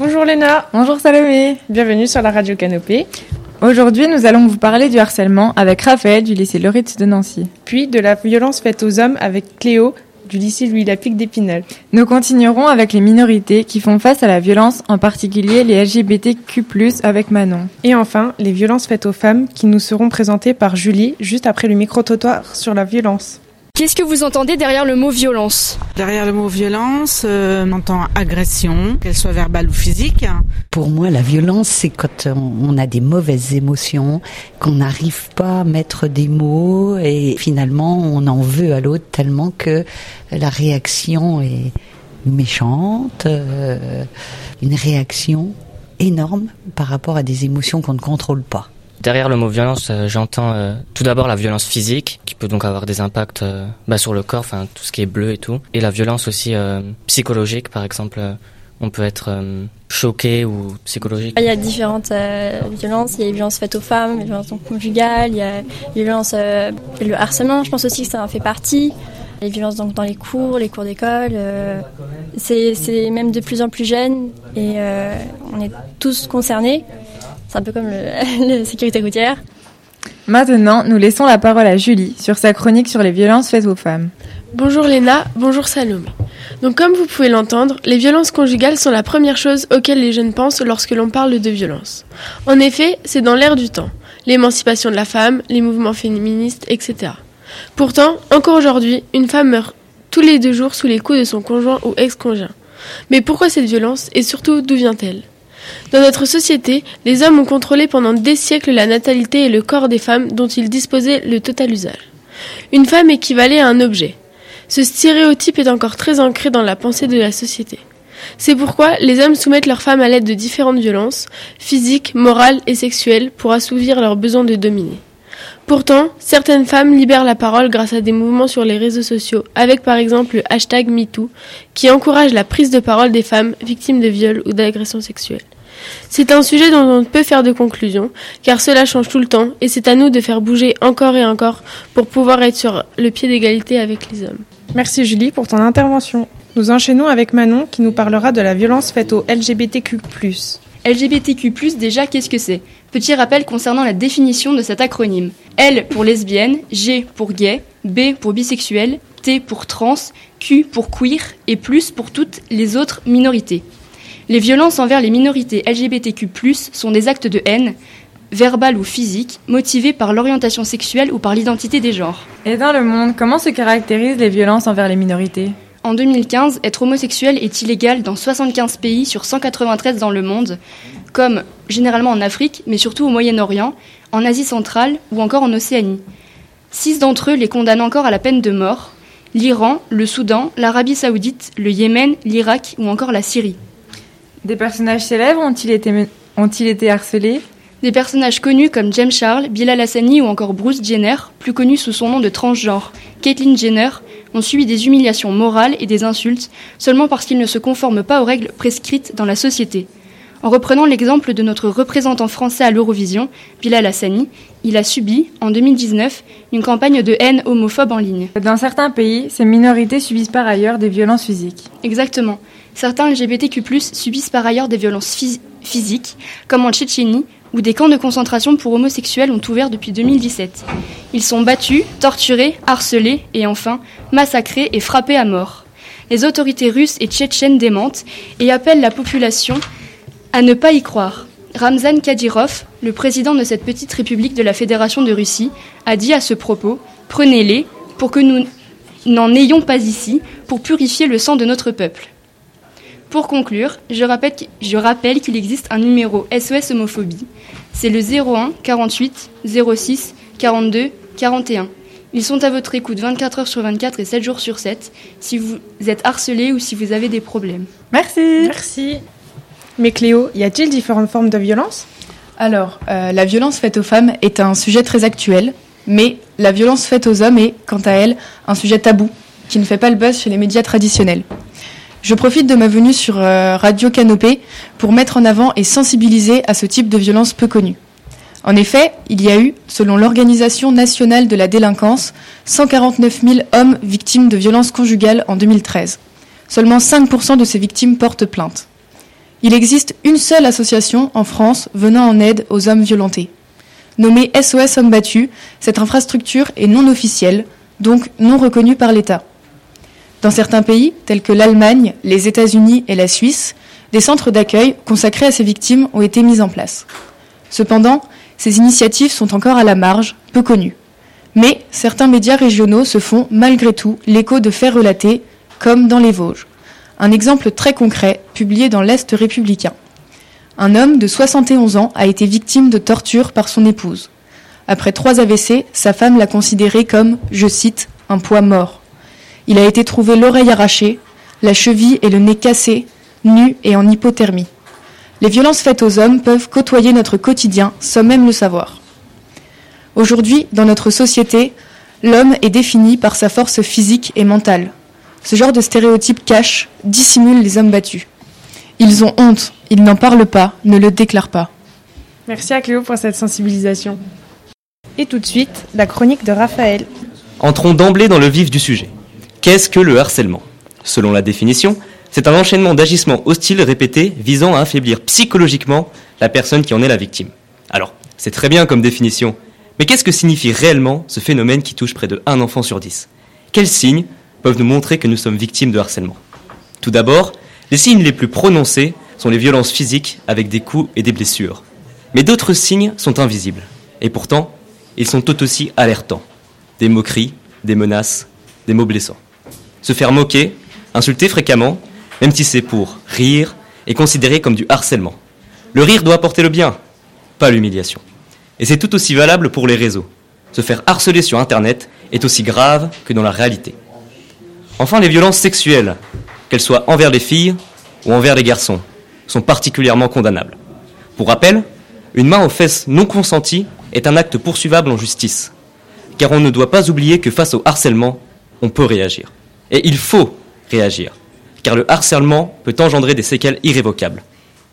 Bonjour Léna. Bonjour Salomé. Bienvenue sur la radio Canopée. Aujourd'hui, nous allons vous parler du harcèlement avec Raphaël du lycée Loritz de Nancy. Puis de la violence faite aux hommes avec Cléo du lycée Louis Lapique d'Épinal. Nous continuerons avec les minorités qui font face à la violence, en particulier les LGBTQ+, avec Manon. Et enfin, les violences faites aux femmes qui nous seront présentées par Julie juste après le micro-trottoir sur la violence. Qu'est-ce que vous entendez derrière le mot violence? Derrière le mot violence, euh, on entend agression, qu'elle soit verbale ou physique. Pour moi, la violence, c'est quand on a des mauvaises émotions, qu'on n'arrive pas à mettre des mots et finalement on en veut à l'autre tellement que la réaction est méchante, euh, une réaction énorme par rapport à des émotions qu'on ne contrôle pas. Derrière le mot violence, euh, j'entends euh, tout d'abord la violence physique, peut donc avoir des impacts euh, bah, sur le corps, enfin tout ce qui est bleu et tout, et la violence aussi psychologique, par exemple, on peut être choqué ou psychologique. Il y a différentes violences, il y a les violences faites aux femmes, les violences conjugales, il y a les le harcèlement, je pense aussi que ça en fait partie. Les violences donc dans les cours, les cours d'école, c'est même de plus en plus jeune et on est tous concernés. C'est un peu comme la sécurité routière. Maintenant, nous laissons la parole à Julie sur sa chronique sur les violences faites aux femmes. Bonjour Léna, bonjour Salomé. Donc comme vous pouvez l'entendre, les violences conjugales sont la première chose auxquelles les jeunes pensent lorsque l'on parle de violence. En effet, c'est dans l'air du temps. L'émancipation de la femme, les mouvements féministes, etc. Pourtant, encore aujourd'hui, une femme meurt tous les deux jours sous les coups de son conjoint ou ex-conjoint. Mais pourquoi cette violence et surtout d'où vient-elle? Dans notre société, les hommes ont contrôlé pendant des siècles la natalité et le corps des femmes dont ils disposaient le total usage. Une femme équivalait à un objet. Ce stéréotype est encore très ancré dans la pensée de la société. C'est pourquoi les hommes soumettent leurs femmes à l'aide de différentes violences, physiques, morales et sexuelles, pour assouvir leur besoin de dominer. Pourtant, certaines femmes libèrent la parole grâce à des mouvements sur les réseaux sociaux, avec par exemple le hashtag MeToo, qui encourage la prise de parole des femmes victimes de viols ou d'agressions sexuelles. C'est un sujet dont on ne peut faire de conclusion, car cela change tout le temps, et c'est à nous de faire bouger encore et encore pour pouvoir être sur le pied d'égalité avec les hommes. Merci Julie pour ton intervention. Nous enchaînons avec Manon qui nous parlera de la violence faite aux LGBTQ. LGBTQ, déjà, qu'est-ce que c'est? Petit rappel concernant la définition de cet acronyme. L pour lesbienne, G pour gay, B pour bisexuel, T pour trans, Q pour queer et plus pour toutes les autres minorités. Les violences envers les minorités LGBTQ+, sont des actes de haine, verbales ou physiques, motivés par l'orientation sexuelle ou par l'identité des genres. Et dans le monde, comment se caractérisent les violences envers les minorités? En 2015, être homosexuel est illégal dans 75 pays sur 193 dans le monde, comme généralement en Afrique, mais surtout au Moyen-Orient, en Asie centrale ou encore en Océanie. Six d'entre eux les condamnent encore à la peine de mort, l'Iran, le Soudan, l'Arabie saoudite, le Yémen, l'Irak ou encore la Syrie. Des personnages célèbres ont-ils été, ont été harcelés? Des personnages connus comme James Charles, Bilal Hassani ou encore Bruce Jenner, plus connu sous son nom de transgenre, Caitlyn Jenner, ont subi des humiliations morales et des insultes seulement parce qu'ils ne se conforment pas aux règles prescrites dans la société. En reprenant l'exemple de notre représentant français à l'Eurovision, Bilal Hassani, il a subi, en 2019, une campagne de haine homophobe en ligne. Dans certains pays, ces minorités subissent par ailleurs des violences physiques. Exactement. Certains LGBTQ+, subissent par ailleurs des violences physiques, comme en Tchétchénie, où des camps de concentration pour homosexuels ont ouvert depuis 2017. Ils sont battus, torturés, harcelés et enfin massacrés et frappés à mort. Les autorités russes et tchétchènes démentent et appellent la population à ne pas y croire. Ramzan Kadyrov, le président de cette petite république de la Fédération de Russie, a dit à ce propos Prenez-les pour que nous n'en ayons pas ici, pour purifier le sang de notre peuple. Pour conclure, je rappelle qu'il existe un numéro SOS homophobie. C'est le 01 48 06 42 41. Ils sont à votre écoute 24 heures sur 24 et 7 jours sur 7 si vous êtes harcelé ou si vous avez des problèmes. Merci. Merci. Mais Cléo, y a-t-il différentes formes de violence? Alors, euh, la violence faite aux femmes est un sujet très actuel, mais la violence faite aux hommes est, quant à elle, un sujet tabou qui ne fait pas le buzz chez les médias traditionnels. Je profite de ma venue sur euh, Radio Canopée pour mettre en avant et sensibiliser à ce type de violence peu connue. En effet, il y a eu, selon l'Organisation nationale de la délinquance, 149 000 hommes victimes de violences conjugales en 2013. Seulement 5% de ces victimes portent plainte. Il existe une seule association en France venant en aide aux hommes violentés. Nommée SOS Hommes Battus, cette infrastructure est non officielle, donc non reconnue par l'État. Dans certains pays, tels que l'Allemagne, les États-Unis et la Suisse, des centres d'accueil consacrés à ces victimes ont été mis en place. Cependant, ces initiatives sont encore à la marge, peu connues. Mais certains médias régionaux se font malgré tout l'écho de faits relatés, comme dans les Vosges. Un exemple très concret, publié dans l'Est républicain. Un homme de 71 ans a été victime de torture par son épouse. Après trois AVC, sa femme l'a considéré comme, je cite, un poids mort. Il a été trouvé l'oreille arrachée, la cheville et le nez cassés, nu et en hypothermie. Les violences faites aux hommes peuvent côtoyer notre quotidien sans même le savoir. Aujourd'hui, dans notre société, l'homme est défini par sa force physique et mentale. Ce genre de stéréotype cache, dissimule les hommes battus. Ils ont honte, ils n'en parlent pas, ne le déclarent pas. Merci à Cléo pour cette sensibilisation. Et tout de suite, la chronique de Raphaël. Entrons d'emblée dans le vif du sujet. Qu'est-ce que le harcèlement? Selon la définition, c'est un enchaînement d'agissements hostiles répétés visant à affaiblir psychologiquement la personne qui en est la victime. Alors, c'est très bien comme définition, mais qu'est-ce que signifie réellement ce phénomène qui touche près de un enfant sur dix? Quels signes peuvent nous montrer que nous sommes victimes de harcèlement? Tout d'abord, les signes les plus prononcés sont les violences physiques avec des coups et des blessures. Mais d'autres signes sont invisibles. Et pourtant, ils sont tout aussi alertants. Des moqueries, des menaces, des mots blessants. Se faire moquer, insulter fréquemment, même si c'est pour rire, est considéré comme du harcèlement. Le rire doit apporter le bien, pas l'humiliation. Et c'est tout aussi valable pour les réseaux. Se faire harceler sur Internet est aussi grave que dans la réalité. Enfin, les violences sexuelles, qu'elles soient envers les filles ou envers les garçons, sont particulièrement condamnables. Pour rappel, une main aux fesses non consentie est un acte poursuivable en justice, car on ne doit pas oublier que face au harcèlement, on peut réagir. Et il faut réagir car le harcèlement peut engendrer des séquelles irrévocables.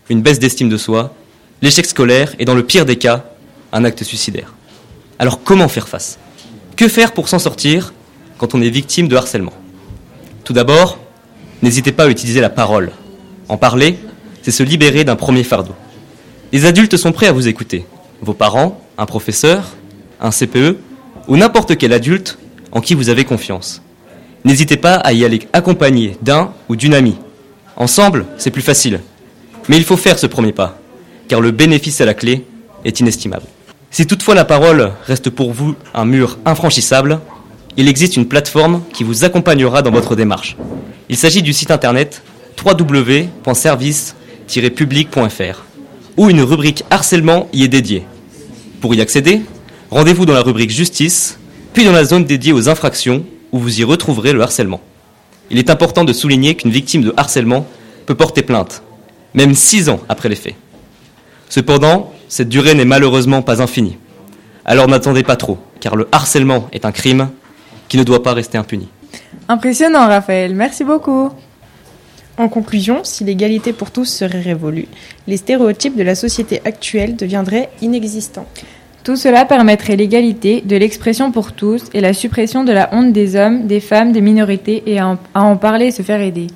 Une baisse d'estime de soi, l'échec scolaire et dans le pire des cas, un acte suicidaire. Alors comment faire face? Que faire pour s'en sortir quand on est victime de harcèlement? Tout d'abord, n'hésitez pas à utiliser la parole. En parler, c'est se libérer d'un premier fardeau. Les adultes sont prêts à vous écouter. Vos parents, un professeur, un CPE ou n'importe quel adulte en qui vous avez confiance. N'hésitez pas à y aller accompagné d'un ou d'une amie. Ensemble, c'est plus facile. Mais il faut faire ce premier pas, car le bénéfice à la clé est inestimable. Si toutefois la parole reste pour vous un mur infranchissable, il existe une plateforme qui vous accompagnera dans votre démarche. Il s'agit du site internet www.service-public.fr où une rubrique harcèlement y est dédiée. Pour y accéder, rendez-vous dans la rubrique justice, puis dans la zone dédiée aux infractions vous y retrouverez le harcèlement. Il est important de souligner qu'une victime de harcèlement peut porter plainte, même six ans après les faits. Cependant, cette durée n'est malheureusement pas infinie. Alors n'attendez pas trop, car le harcèlement est un crime qui ne doit pas rester impuni. Impressionnant, Raphaël. Merci beaucoup. En conclusion, si l'égalité pour tous serait révolue, les stéréotypes de la société actuelle deviendraient inexistants. Tout cela permettrait l'égalité, de l'expression pour tous et la suppression de la honte des hommes, des femmes, des minorités et à en, parler et se faire aider.